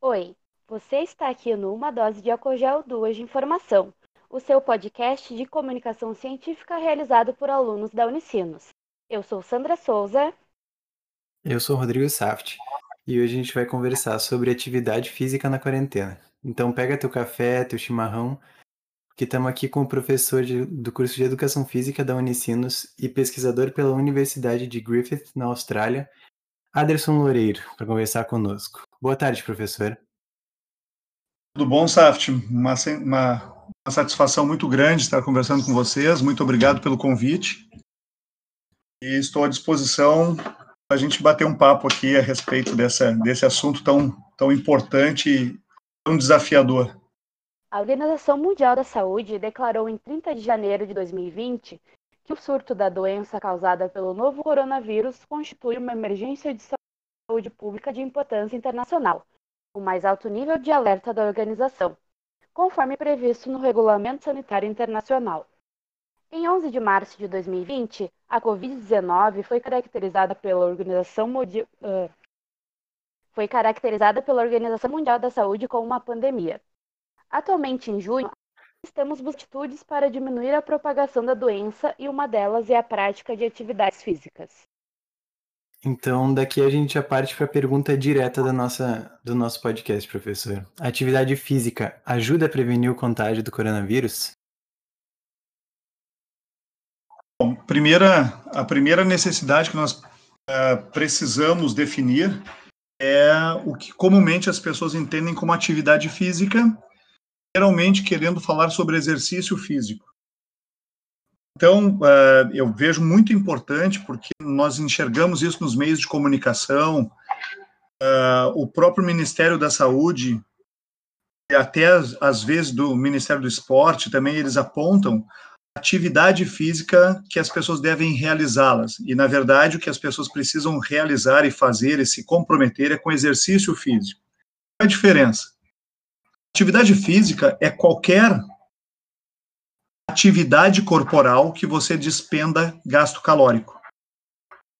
Oi, você está aqui no Uma Dose de Acogel 2 de Informação, o seu podcast de comunicação científica realizado por alunos da Unicinos. Eu sou Sandra Souza. Eu sou Rodrigo Saft e hoje a gente vai conversar sobre atividade física na quarentena. Então pega teu café, teu chimarrão, que estamos aqui com o professor de, do curso de Educação Física da Unicinos e pesquisador pela Universidade de Griffith, na Austrália, Aderson Loureiro, para conversar conosco. Boa tarde, professor. Tudo bom, Saft? Uma, uma, uma satisfação muito grande estar conversando com vocês. Muito obrigado pelo convite. E estou à disposição para a gente bater um papo aqui a respeito dessa, desse assunto tão, tão importante e tão desafiador. A Organização Mundial da Saúde declarou em 30 de janeiro de 2020 que o surto da doença causada pelo novo coronavírus constitui uma emergência de saúde pública de importância internacional, o mais alto nível de alerta da organização, conforme previsto no Regulamento Sanitário Internacional. Em 11 de março de 2020, a Covid-19 foi caracterizada pela Organização Mundial, uh, foi caracterizada pela Organização Mundial da Saúde como uma pandemia. Atualmente, em junho, temos atitudes para diminuir a propagação da doença e uma delas é a prática de atividades físicas. Então, daqui a gente já parte para a pergunta direta da nossa, do nosso podcast, professor. A atividade física ajuda a prevenir o contágio do coronavírus? Bom, primeira, a primeira necessidade que nós uh, precisamos definir é o que comumente as pessoas entendem como atividade física, geralmente querendo falar sobre exercício físico. Então, uh, eu vejo muito importante, porque nós enxergamos isso nos meios de comunicação, uh, o próprio Ministério da Saúde, e até às vezes do Ministério do Esporte, também eles apontam atividade física que as pessoas devem realizá-las. E, na verdade, o que as pessoas precisam realizar e fazer e se comprometer é com exercício físico. Qual é a diferença? Atividade física é qualquer atividade corporal que você despenda gasto calórico.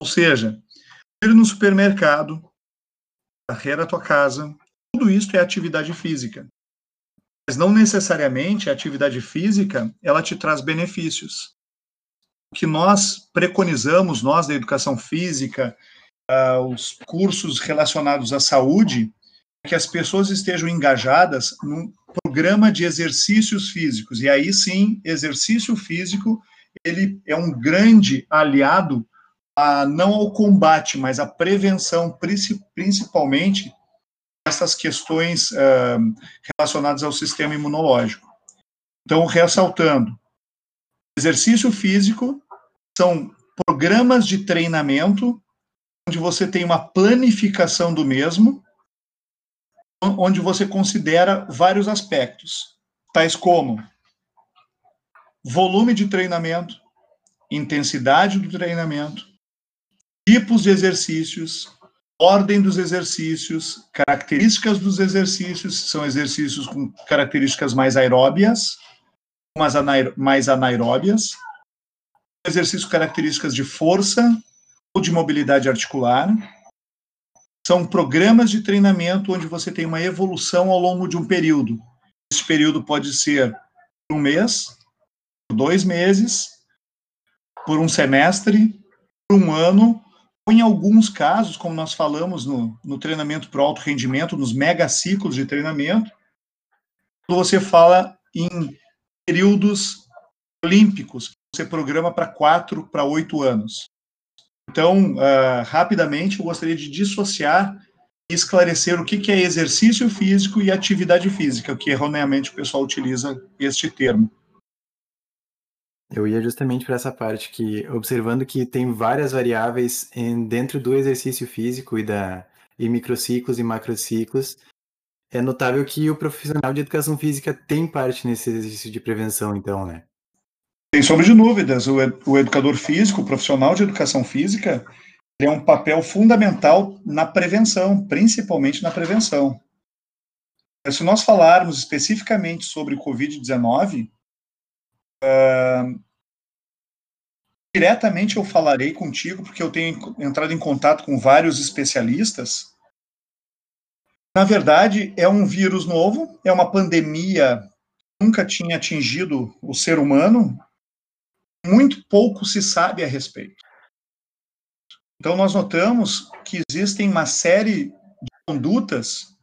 Ou seja, ir no supermercado, varrer a tua casa, tudo isso é atividade física. Mas não necessariamente a atividade física, ela te traz benefícios. O que nós preconizamos, nós da educação física, uh, os cursos relacionados à saúde, que as pessoas estejam engajadas num programa de exercícios físicos. E aí sim, exercício físico, ele é um grande aliado a, não ao combate, mas à prevenção, principalmente essas questões uh, relacionadas ao sistema imunológico. Então, ressaltando, exercício físico são programas de treinamento onde você tem uma planificação do mesmo onde você considera vários aspectos, tais como volume de treinamento, intensidade do treinamento, tipos de exercícios, ordem dos exercícios, características dos exercícios, são exercícios com características mais aeróbias, mais anaeróbias, exercícios características de força ou de mobilidade articular, são programas de treinamento onde você tem uma evolução ao longo de um período. Esse período pode ser um mês, dois meses, por um semestre, por um ano, ou em alguns casos, como nós falamos no, no treinamento para alto rendimento, nos mega ciclos de treinamento, você fala em períodos olímpicos, você programa para quatro, para oito anos. Então, uh, rapidamente, eu gostaria de dissociar e esclarecer o que, que é exercício físico e atividade física, que erroneamente o pessoal utiliza este termo. Eu ia justamente para essa parte que, observando que tem várias variáveis em, dentro do exercício físico e da e microciclos e macrociclos, é notável que o profissional de educação física tem parte nesse exercício de prevenção, então, né? Sem sombra de dúvidas, o, o educador físico, o profissional de educação física, é um papel fundamental na prevenção, principalmente na prevenção. Se nós falarmos especificamente sobre Covid-19, uh, diretamente eu falarei contigo, porque eu tenho entrado em contato com vários especialistas. Na verdade, é um vírus novo, é uma pandemia que nunca tinha atingido o ser humano, muito pouco se sabe a respeito. Então, nós notamos que existem uma série de condutas,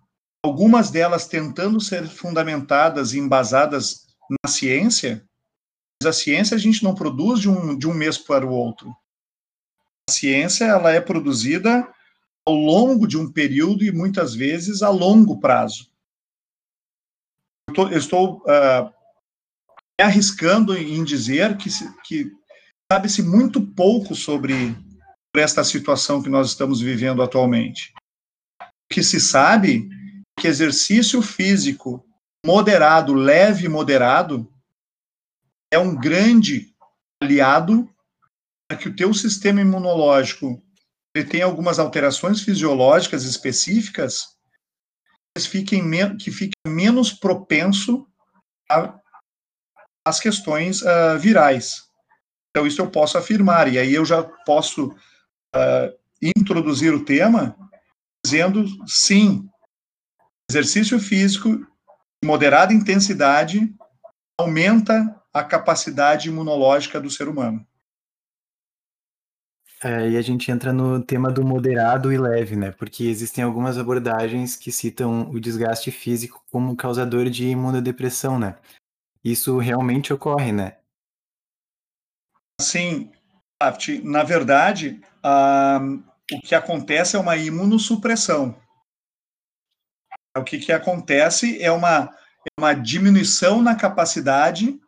algumas delas tentando ser fundamentadas e embasadas na ciência, mas a ciência a gente não produz de um, de um mês para o outro. A ciência ela é produzida ao longo de um período e muitas vezes a longo prazo. Eu, tô, eu estou uh, arriscando em dizer que, que sabe-se muito pouco sobre esta situação que nós estamos vivendo atualmente. O que se sabe é que exercício físico moderado, leve e moderado, é um grande aliado para que o teu sistema imunológico ele tenha algumas alterações fisiológicas específicas que fique menos propenso às questões uh, virais. Então, isso eu posso afirmar, e aí eu já posso uh, introduzir o tema dizendo sim, exercício físico de moderada intensidade aumenta a capacidade imunológica do ser humano. É, e a gente entra no tema do moderado e leve, né? Porque existem algumas abordagens que citam o desgaste físico como causador de imunodepressão, né? Isso realmente ocorre, né? Sim, na verdade, uh, o que acontece é uma imunossupressão. O que, que acontece é uma, é uma diminuição na capacidade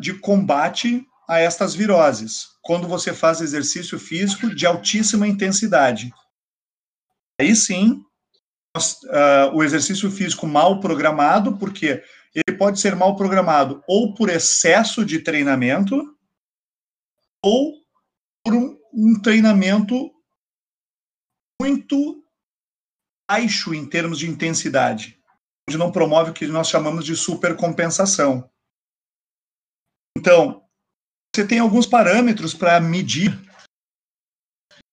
de combate a estas viroses, quando você faz exercício físico de altíssima intensidade. Aí sim, uh, o exercício físico mal programado, porque ele pode ser mal programado ou por excesso de treinamento, ou por um, um treinamento muito baixo em termos de intensidade, onde não promove o que nós chamamos de supercompensação. Então, você tem alguns parâmetros para medir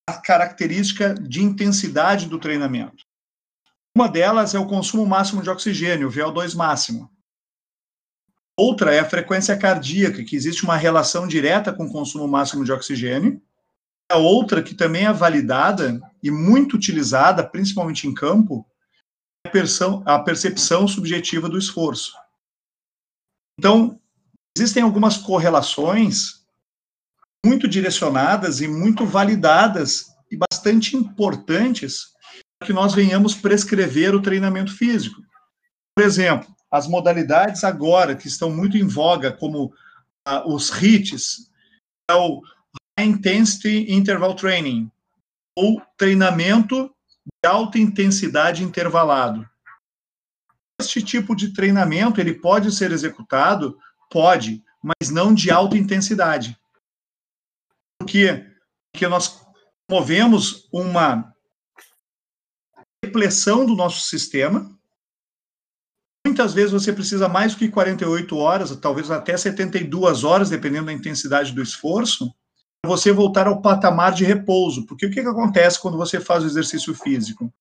a característica de intensidade do treinamento. Uma delas é o consumo máximo de oxigênio, o VO2 máximo. Outra é a frequência cardíaca, que existe uma relação direta com o consumo máximo de oxigênio. A outra, que também é validada e muito utilizada, principalmente em campo, é a percepção subjetiva do esforço. Então, existem algumas correlações muito direcionadas e muito validadas e bastante importantes que nós venhamos prescrever o treinamento físico. Por exemplo, as modalidades agora que estão muito em voga, como uh, os HITs, é o High Intensity Interval Training, ou treinamento de alta intensidade intervalado. Este tipo de treinamento ele pode ser executado, pode, mas não de alta intensidade. Porque, porque nós movemos uma depressão do nosso sistema, Muitas vezes você precisa mais do que 48 horas, talvez até 72 horas, dependendo da intensidade do esforço, para você voltar ao patamar de repouso. Porque o que, que acontece quando você faz o exercício físico?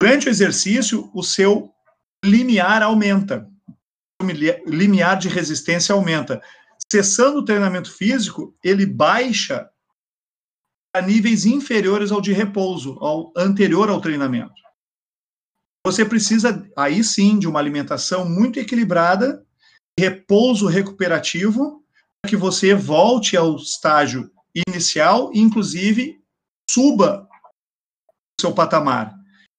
Durante o exercício, o seu limiar aumenta. O limiar de resistência aumenta. Cessando o treinamento físico, ele baixa a níveis inferiores ao de repouso, ao anterior ao treinamento. Você precisa, aí sim, de uma alimentação muito equilibrada, repouso recuperativo, para que você volte ao estágio inicial e, inclusive, suba o seu patamar.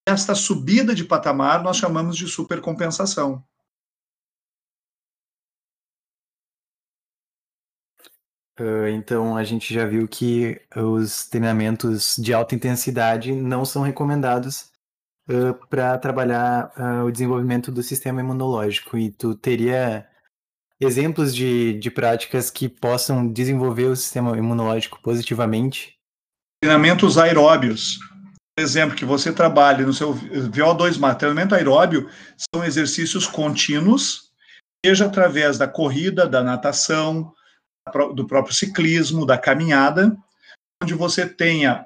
Esta subida de patamar nós chamamos de supercompensação. Então, a gente já viu que os treinamentos de alta intensidade não são recomendados uh, para trabalhar uh, o desenvolvimento do sistema imunológico. E tu teria exemplos de, de práticas que possam desenvolver o sistema imunológico positivamente? Treinamentos aeróbios. Por exemplo, que você trabalhe no seu VO2 max. Treinamento aeróbio são exercícios contínuos, seja através da corrida, da natação, do próprio ciclismo, da caminhada, onde você tenha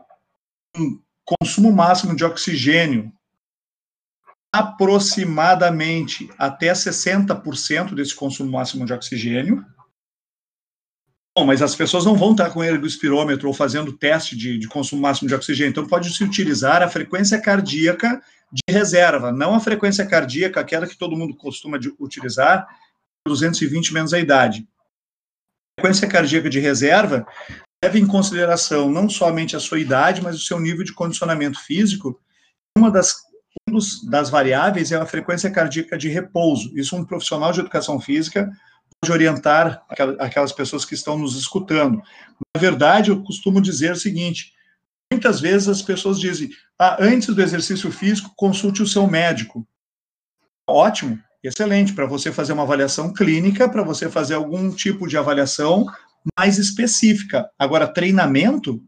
um consumo máximo de oxigênio aproximadamente até 60% desse consumo máximo de oxigênio. Bom, mas as pessoas não vão estar com ergospirômetro ou fazendo teste de, de consumo máximo de oxigênio, então pode-se utilizar a frequência cardíaca de reserva, não a frequência cardíaca, aquela que todo mundo costuma utilizar, 220 menos a idade. Frequência cardíaca de reserva leva em consideração não somente a sua idade, mas o seu nível de condicionamento físico. Uma das, um dos, das variáveis é a frequência cardíaca de repouso. Isso um profissional de educação física pode orientar aquelas pessoas que estão nos escutando. Na verdade, eu costumo dizer o seguinte: muitas vezes as pessoas dizem, ah, antes do exercício físico, consulte o seu médico. Ótimo, excelente, para você fazer uma avaliação clínica, para você fazer algum tipo de avaliação mais específica. Agora, treinamento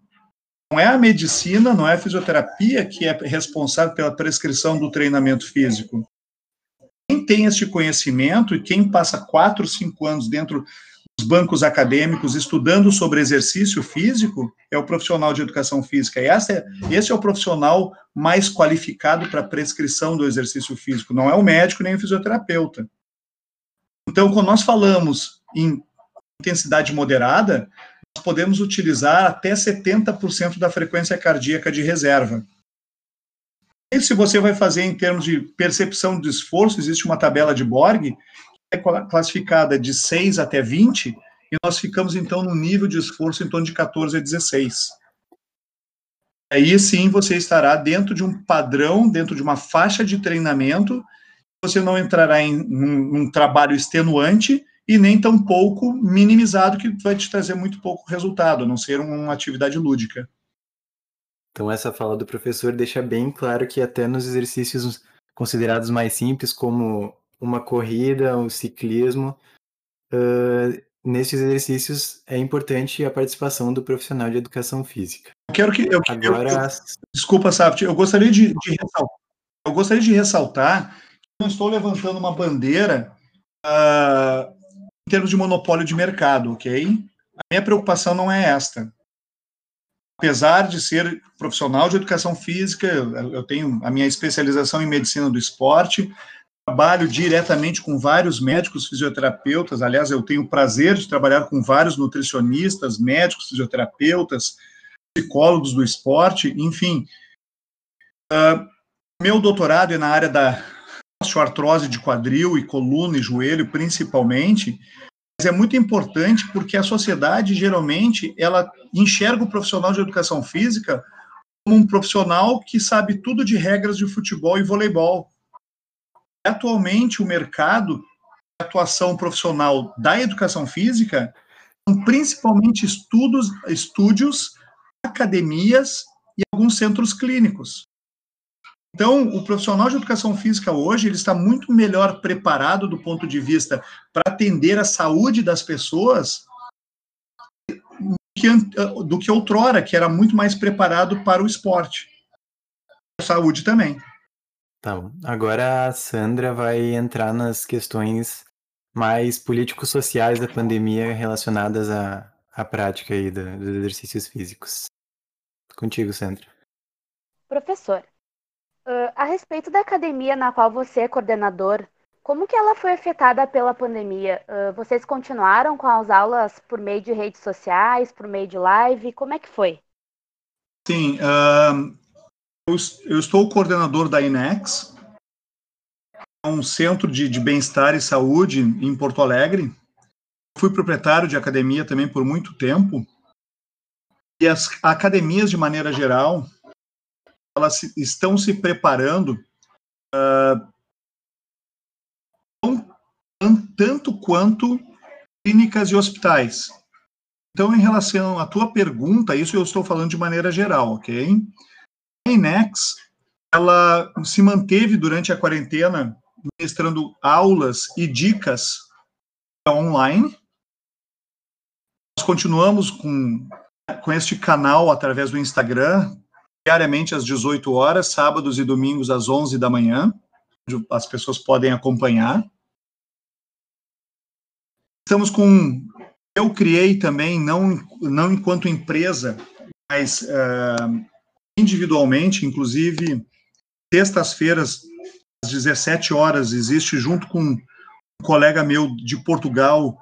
não é a medicina, não é a fisioterapia que é responsável pela prescrição do treinamento físico. Quem tem este conhecimento e quem passa quatro, cinco anos dentro bancos acadêmicos estudando sobre exercício físico é o profissional de educação física. E esse é, esse é o profissional mais qualificado para prescrição do exercício físico, não é o médico nem o fisioterapeuta. Então, quando nós falamos em intensidade moderada, nós podemos utilizar até 70% da frequência cardíaca de reserva. E se você vai fazer em termos de percepção de esforço, existe uma tabela de Borg, é classificada de 6 até 20, e nós ficamos então no nível de esforço em torno de 14 a 16. Aí sim você estará dentro de um padrão, dentro de uma faixa de treinamento, você não entrará em um, um trabalho extenuante, e nem tão pouco minimizado que vai te trazer muito pouco resultado, a não ser uma atividade lúdica. Então essa fala do professor deixa bem claro que até nos exercícios considerados mais simples, como uma corrida, um ciclismo, uh, nesses exercícios é importante a participação do profissional de educação física. Quero que eu, Agora... Eu, eu, desculpa, Saft, eu gostaria de, de ressaltar, eu gostaria de ressaltar que não estou levantando uma bandeira uh, em termos de monopólio de mercado, ok? A minha preocupação não é esta. Apesar de ser profissional de educação física, eu tenho a minha especialização em medicina do esporte, trabalho diretamente com vários médicos fisioterapeutas, aliás, eu tenho o prazer de trabalhar com vários nutricionistas, médicos fisioterapeutas, psicólogos do esporte, enfim. Uh, meu doutorado é na área da osteoartrose de quadril e coluna e joelho, principalmente, mas é muito importante porque a sociedade, geralmente, ela enxerga o profissional de educação física como um profissional que sabe tudo de regras de futebol e voleibol. Atualmente, o mercado de atuação profissional da educação física são principalmente estudos, estúdios, academias e alguns centros clínicos. Então, o profissional de educação física hoje ele está muito melhor preparado do ponto de vista para atender a saúde das pessoas do que, do que outrora, que era muito mais preparado para o esporte. A saúde também. Tá bom. Agora a Sandra vai entrar nas questões mais político-sociais da pandemia relacionadas à, à prática aí dos exercícios físicos. Contigo, Sandra. Professor, Uh, a respeito da academia na qual você é coordenador, como que ela foi afetada pela pandemia? Uh, vocês continuaram com as aulas por meio de redes sociais, por meio de live? Como é que foi? Sim, uh, eu, estou coordenador da INEX, um centro de, de bem-estar e saúde em Porto Alegre. Fui proprietário de academia também por muito tempo. E as academias, de maneira geral, elas estão se preparando uh, tanto quanto clínicas e hospitais. Então, em relação à tua pergunta, isso eu estou falando de maneira geral, ok? A INEX, ela se manteve durante a quarentena ministrando aulas e dicas online. Nós continuamos com, com este canal através do Instagram, diariamente às 18 horas, sábados e domingos às 11 da manhã, onde as pessoas podem acompanhar. Estamos com Eu criei também, não, não enquanto empresa, mas uh, individualmente, inclusive, sextas-feiras, às 17 horas, existe junto com um colega meu de Portugal,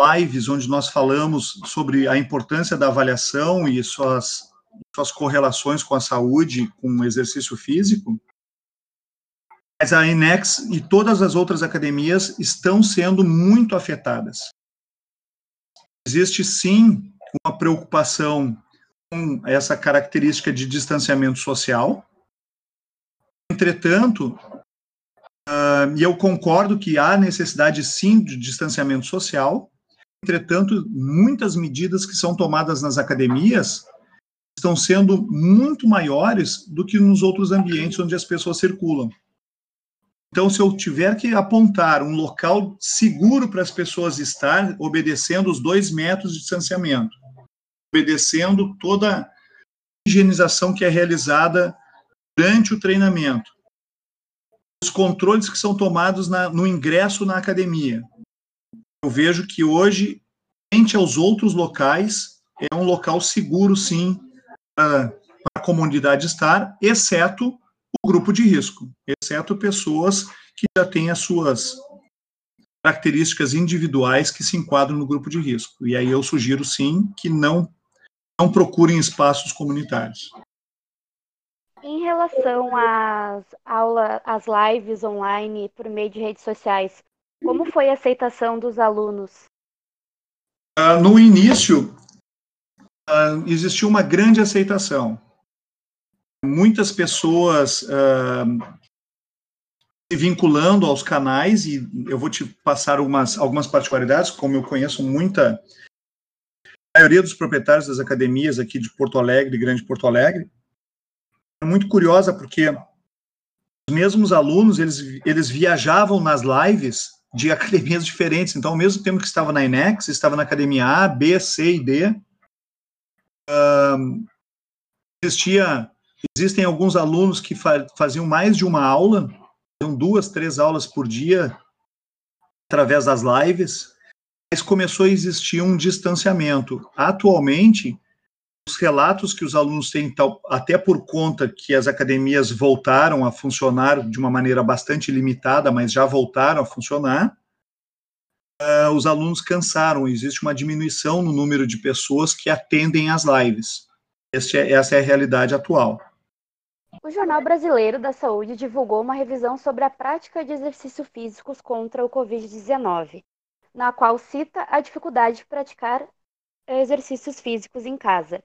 lives onde nós falamos sobre a importância da avaliação e suas, suas correlações com a saúde, com o exercício físico. Mas a INEX e todas as outras academias estão sendo muito afetadas. Existe sim uma preocupação com essa característica de distanciamento social. Entretanto, uh, e eu concordo que há necessidade sim de distanciamento social, Entretanto, muitas medidas que são tomadas nas academias estão sendo muito maiores do que nos outros ambientes onde as pessoas circulam. Então, se eu tiver que apontar um local seguro para as pessoas estar, obedecendo os dois metros de distanciamento, obedecendo toda a higienização que é realizada durante o treinamento, os controles que são tomados na, no ingresso na academia, eu vejo que hoje, frente aos outros locais, é um local seguro, sim, para a comunidade estar, exceto o grupo de risco, exceto pessoas que já têm as suas características individuais que se enquadram no grupo de risco. E aí eu sugiro, sim, que não, não procurem espaços comunitários. Em relação às aulas, às lives online por meio de redes sociais, como foi a aceitação dos alunos? Uh, no início, uh, existiu uma grande aceitação. Muitas pessoas uh, se vinculando aos canais, e eu vou te passar algumas, algumas particularidades, como eu conheço muita. Maioria dos proprietários das academias aqui de Porto Alegre, Grande Porto Alegre, é muito curiosa porque os mesmos alunos, eles, eles viajavam nas lives de academias diferentes. Então, ao mesmo tempo que estava na INEX, estava na academia A, B, C e D. Um, existia, existem alguns alunos que fa faziam mais de uma aula, faziam duas, três aulas por dia, através das lives, mas começou a existir um distanciamento. Atualmente, os relatos que os alunos têm, até por conta que as academias voltaram a funcionar de uma maneira bastante limitada, mas já voltaram a funcionar, uh, os alunos cansaram, existe uma diminuição no número de pessoas que atendem às lives. É, essa é a realidade atual. O Jornal Brasileiro da Saúde divulgou uma revisão sobre a prática de exercícios físicos contra o Covid-19, na qual cita a dificuldade de praticar exercícios físicos em casa.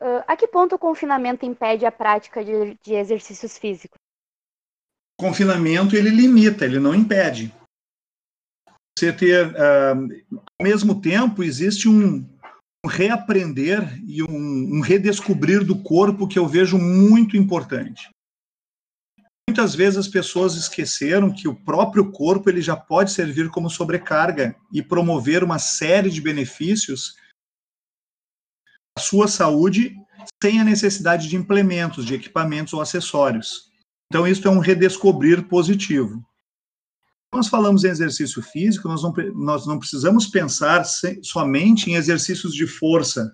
Uh, a que ponto o confinamento impede a prática de, de exercícios físicos? O confinamento ele limita, ele não impede. Você ter, uh, ao mesmo tempo, existe um, um reaprender e um, um redescobrir do corpo que eu vejo muito importante. Muitas vezes as pessoas esqueceram que o próprio corpo ele já pode servir como sobrecarga e promover uma série de benefícios a sua saúde sem a necessidade de implementos, de equipamentos ou acessórios. Então, isso é um redescobrir positivo. Quando nós falamos em exercício físico, nós não, nós não precisamos pensar somente em exercícios de força,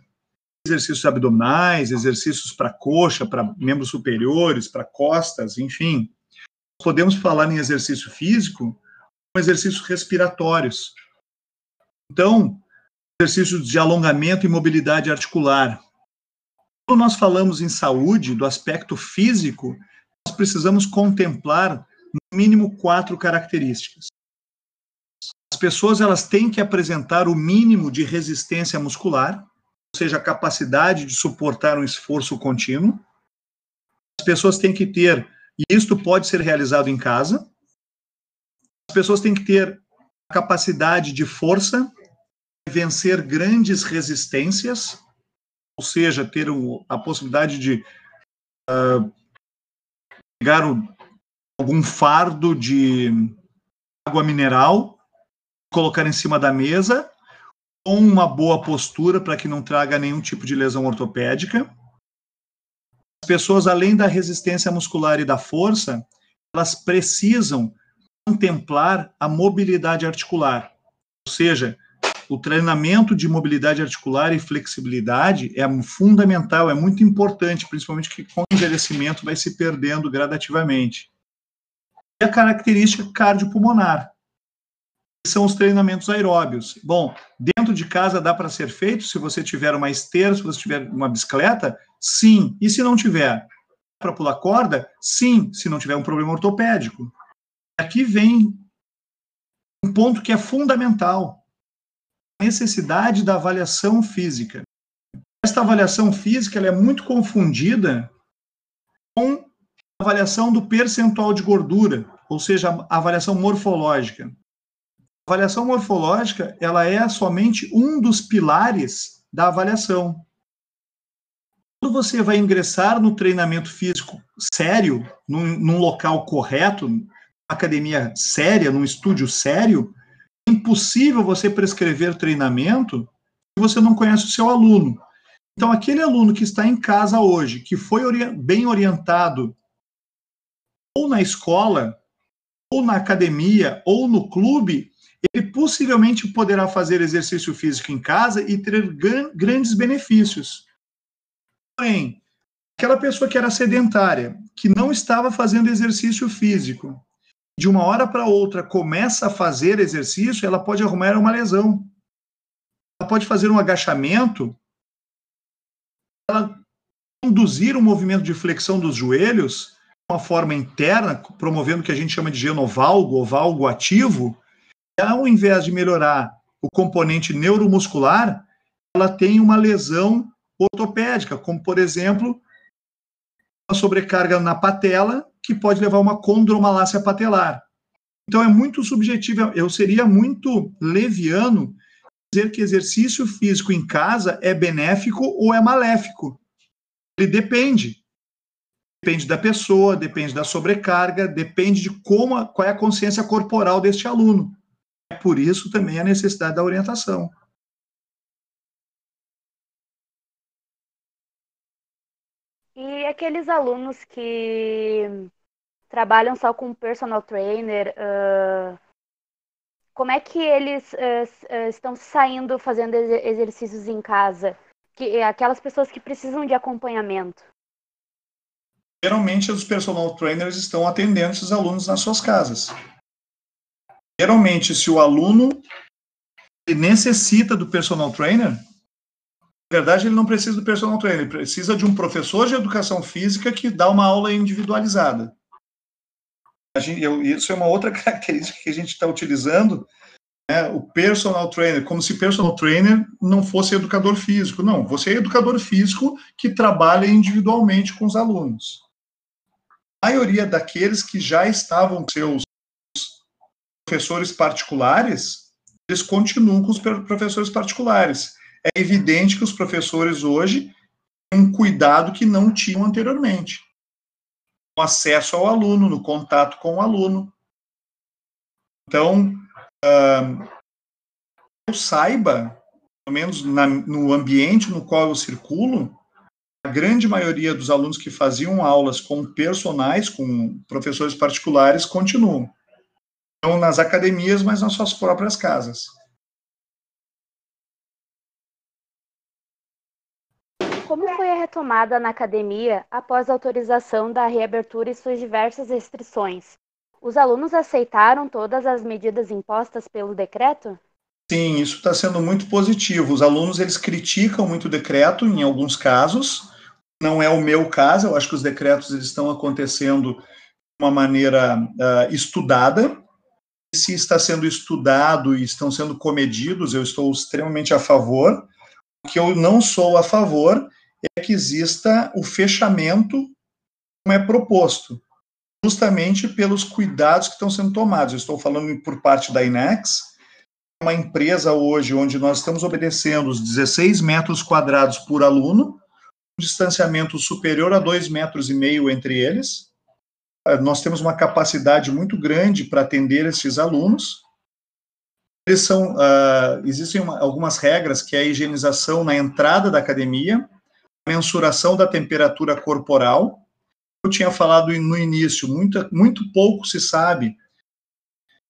exercícios abdominais, exercícios para coxa, para membros superiores, para costas, enfim. Podemos falar em exercício físico, exercícios respiratórios. Então, exercícios de alongamento e mobilidade articular. Quando nós falamos em saúde, do aspecto físico, nós precisamos contemplar no mínimo quatro características. As pessoas elas têm que apresentar o mínimo de resistência muscular, seja, a capacidade de suportar um esforço contínuo. As pessoas têm que ter, e isto pode ser realizado em casa. As pessoas têm que ter a capacidade de força vencer grandes resistências, ou seja, ter a possibilidade de uh, pegar o, algum fardo de água mineral, colocar em cima da mesa, com uma boa postura para que não traga nenhum tipo de lesão ortopédica. As pessoas, além da resistência muscular e da força, elas precisam contemplar a mobilidade articular, ou seja, o treinamento de mobilidade articular e flexibilidade é fundamental, é muito importante, principalmente que com o envelhecimento vai se perdendo gradativamente. E a característica cardiopulmonar, que são os treinamentos aeróbios. Bom, de casa dá para ser feito se você tiver uma esteira, se você tiver uma bicicleta? Sim. E se não tiver? Para pular corda? Sim, se não tiver um problema ortopédico. Aqui vem um ponto que é fundamental: a necessidade da avaliação física. Esta avaliação física é muito confundida com a avaliação do percentual de gordura, ou seja, a avaliação morfológica. Avaliação morfológica ela é somente um dos pilares da avaliação. Quando você vai ingressar no treinamento físico sério, num, num local correto, academia séria, num estúdio sério, é impossível você prescrever treinamento se você não conhece o seu aluno. Então, aquele aluno que está em casa hoje, que foi ori bem orientado ou na escola, ou na academia, ou no clube, ele possivelmente poderá fazer exercício físico em casa e ter grandes benefícios. Porém, aquela pessoa que era sedentária, que não estava fazendo exercício físico, de uma hora para outra começa a fazer exercício, ela pode arrumar uma lesão. Ela pode fazer um agachamento, ela conduzir um movimento de flexão dos joelhos de uma forma interna, promovendo o que a gente chama de genovalgo ou valgo ativo, ao invés de melhorar o componente neuromuscular, ela tem uma lesão ortopédica, como por exemplo, uma sobrecarga na patela que pode levar a uma condromalácia patelar. Então é muito subjetivo, eu seria muito leviano dizer que exercício físico em casa é benéfico ou é maléfico. Ele depende. Depende da pessoa, depende da sobrecarga, depende de como, qual é a consciência corporal deste aluno. É por isso também a necessidade da orientação. E aqueles alunos que trabalham só com personal trainer, uh, como é que eles uh, estão saindo fazendo exercícios em casa? Que, aquelas pessoas que precisam de acompanhamento. Geralmente os personal trainers estão atendendo esses alunos nas suas casas. Geralmente, se o aluno necessita do personal trainer, na verdade, ele não precisa do personal trainer, ele precisa de um professor de educação física que dá uma aula individualizada. Gente, eu, isso é uma outra característica que a gente está utilizando, né, o personal trainer, como se personal trainer não fosse educador físico. Não, você é educador físico que trabalha individualmente com os alunos. A maioria daqueles que já estavam seus professores particulares, eles continuam com os professores particulares é evidente que os professores hoje têm um cuidado que não tinham anteriormente. No acesso ao aluno, no contato com o aluno. Então, uh, eu saiba, pelo menos na, no ambiente no qual eu circulo, a grande maioria dos alunos que faziam aulas com personagens, com professores particulares, continuam. Não nas academias, mas nas suas próprias casas. Como foi a retomada na academia após a autorização da reabertura e suas diversas restrições? Os alunos aceitaram todas as medidas impostas pelo decreto? Sim, isso está sendo muito positivo. Os alunos eles criticam muito o decreto em alguns casos. Não é o meu caso. Eu acho que os decretos eles estão acontecendo de uma maneira uh, estudada. Se está sendo estudado e estão sendo comedidos, eu estou extremamente a favor. O que eu não sou a favor é que exista o fechamento como é proposto, justamente pelos cuidados que estão sendo tomados. Eu estou falando por parte da INEX, uma empresa hoje onde nós estamos obedecendo os 16 metros quadrados por aluno, um distanciamento superior a 2 metros e meio entre eles. Ah, nós temos uma capacidade muito grande para atender esses alunos. Eles são, uh, existem uma, algumas regras, que é a higienização na entrada da academia, mensuração da temperatura corporal. Eu tinha falado no início, muito, muito pouco se sabe,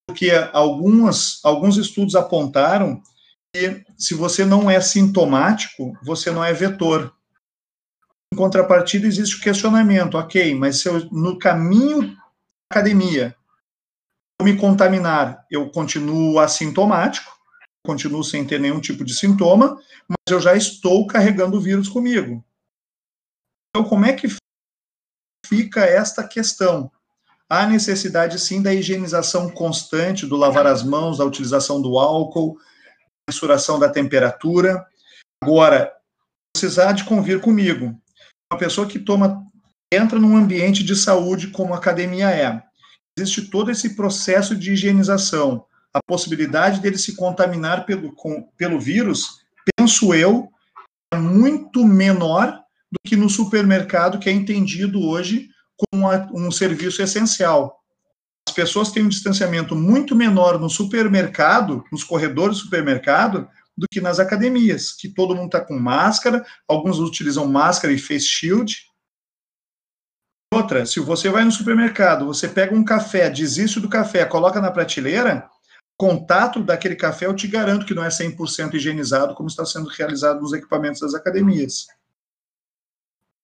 porque algumas, alguns estudos apontaram que que se você não é sintomático, você não é vetor. Em contrapartida, existe o questionamento, ok, mas se eu, no caminho da academia, eu me contaminar, eu continuo assintomático, continuo sem ter nenhum tipo de sintoma, mas eu já estou carregando o vírus comigo. Então, como é que fica esta questão? Há necessidade, sim, da higienização constante, do lavar as mãos, da utilização do álcool, mensuração da temperatura. Agora, precisar de convir comigo. Uma pessoa que toma, entra num ambiente de saúde como a academia é, existe todo esse processo de higienização. A possibilidade dele se contaminar pelo, com, pelo vírus, penso eu, é muito menor do que no supermercado, que é entendido hoje como um serviço essencial. As pessoas têm um distanciamento muito menor no supermercado, nos corredores do supermercado, do que nas academias, que todo mundo está com máscara, alguns utilizam máscara e face shield. Outra, se você vai no supermercado, você pega um café, desiste do café, coloca na prateleira, contato daquele café, eu te garanto que não é 100% higienizado, como está sendo realizado nos equipamentos das academias.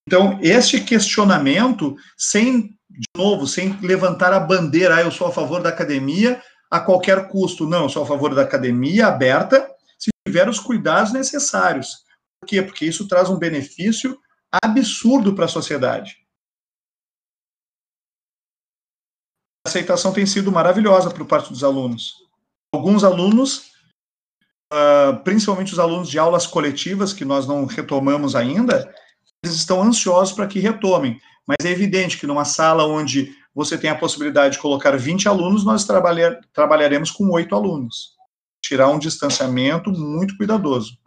Então, este questionamento, sem, de novo, sem levantar a bandeira, ah, eu sou a favor da academia a qualquer custo. Não, eu sou a favor da academia aberta, tiver os cuidados necessários. Por quê? Porque isso traz um benefício absurdo para a sociedade. A aceitação tem sido maravilhosa por parte dos alunos. Alguns alunos, ah, principalmente os alunos de aulas coletivas, que nós não retomamos ainda, eles estão ansiosos para que retomem. Mas é evidente que numa sala onde você tem a possibilidade de colocar 20 alunos, nós trabalhar, trabalharemos com oito alunos. Tirar um distanciamento muito cuidadoso.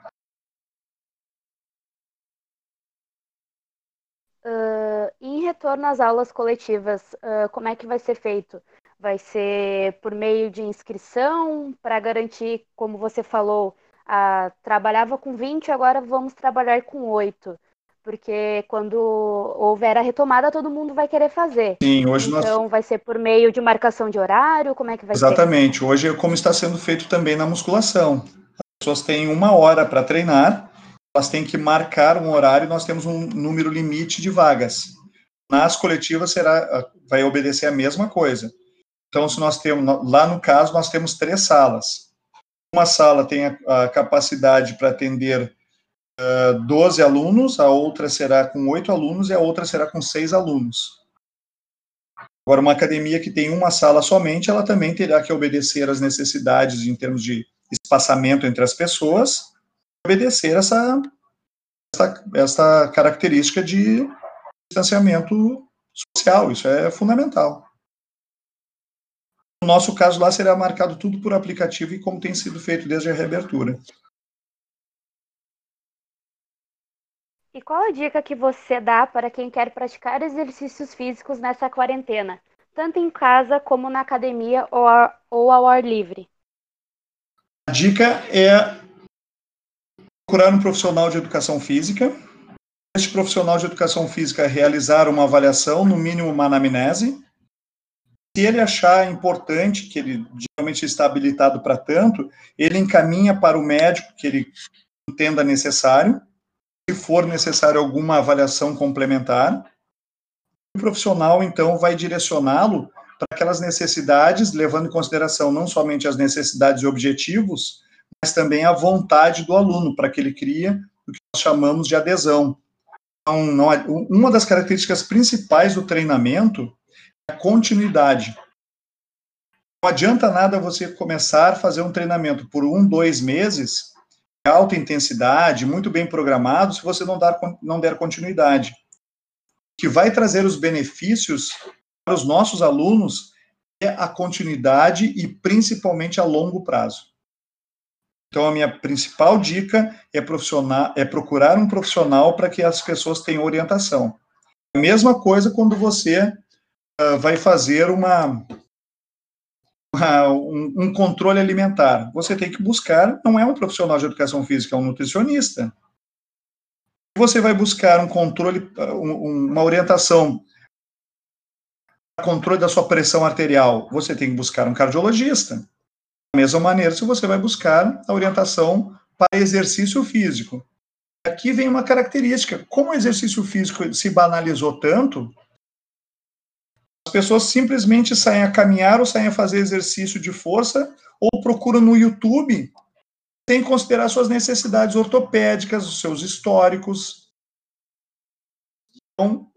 Uh, em retorno às aulas coletivas, uh, como é que vai ser feito? Vai ser por meio de inscrição para garantir, como você falou, uh, trabalhava com 20, agora vamos trabalhar com 8 porque quando houver a retomada, todo mundo vai querer fazer. Sim, hoje então, nós... Então, vai ser por meio de marcação de horário? Como é que vai Exatamente. ser? Exatamente. Hoje é como está sendo feito também na musculação. As pessoas têm uma hora para treinar, elas têm que marcar um horário nós temos um número limite de vagas. Nas coletivas será, vai obedecer a mesma coisa. Então, se nós temos, lá no caso, nós temos três salas. Uma sala tem a, a capacidade para atender 12 alunos, a outra será com 8 alunos e a outra será com 6 alunos. Agora, uma academia que tem uma sala somente, ela também terá que obedecer às necessidades em termos de espaçamento entre as pessoas, obedecer essa, essa, essa característica de distanciamento social, isso é fundamental. No nosso caso, lá será marcado tudo por aplicativo e como tem sido feito desde a reabertura. E qual a dica que você dá para quem quer praticar exercícios físicos nessa quarentena, tanto em casa como na academia ou, ou ao ar livre? A dica é procurar um profissional de educação física. Este profissional de educação física realizar uma avaliação, no mínimo uma anamnese. Se ele achar importante, que ele geralmente está habilitado para tanto, ele encaminha para o médico que ele entenda necessário for necessário alguma avaliação complementar, o profissional, então, vai direcioná-lo para aquelas necessidades, levando em consideração não somente as necessidades e objetivos, mas também a vontade do aluno, para que ele crie o que nós chamamos de adesão. Então, não, uma das características principais do treinamento é a continuidade. Não adianta nada você começar a fazer um treinamento por um, dois meses alta intensidade, muito bem programado, se você não, dar, não der continuidade. Que vai trazer os benefícios para os nossos alunos é a continuidade e principalmente a longo prazo. Então, a minha principal dica é, é procurar um profissional para que as pessoas tenham orientação. A mesma coisa quando você uh, vai fazer uma, um, um, controle alimentar, você tem que buscar, não é um profissional de educação física, é um nutricionista. Você vai buscar um controle, um, uma orientação, controle da sua pressão arterial, você tem que buscar um cardiologista. Da mesma maneira, se você vai buscar a orientação para exercício físico. Aqui vem uma característica: como o exercício físico se banalizou tanto, as pessoas simplesmente saem a caminhar ou saem a fazer exercício de força ou procuram no YouTube sem considerar suas necessidades ortopédicas, os seus históricos. Então,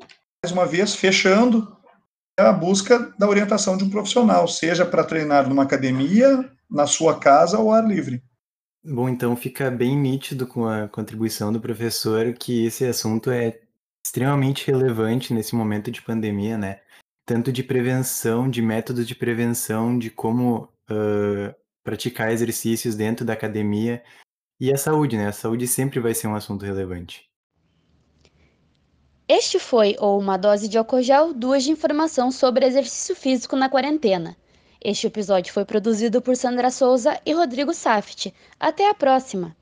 mais uma vez, fechando, é a busca da orientação de um profissional, seja para treinar numa academia, na sua casa ou ao ar livre. Bom, então fica bem nítido com a contribuição do professor que esse assunto é extremamente relevante nesse momento de pandemia, né? Tanto de prevenção, de métodos de prevenção, de como uh, praticar exercícios dentro da academia e a saúde, né? A saúde sempre vai ser um assunto relevante. Este foi o Uma Dose de Álcool Gel, duas de informação sobre exercício físico na quarentena. Este episódio foi produzido por Sandra Souza e Rodrigo Saft. Até a próxima!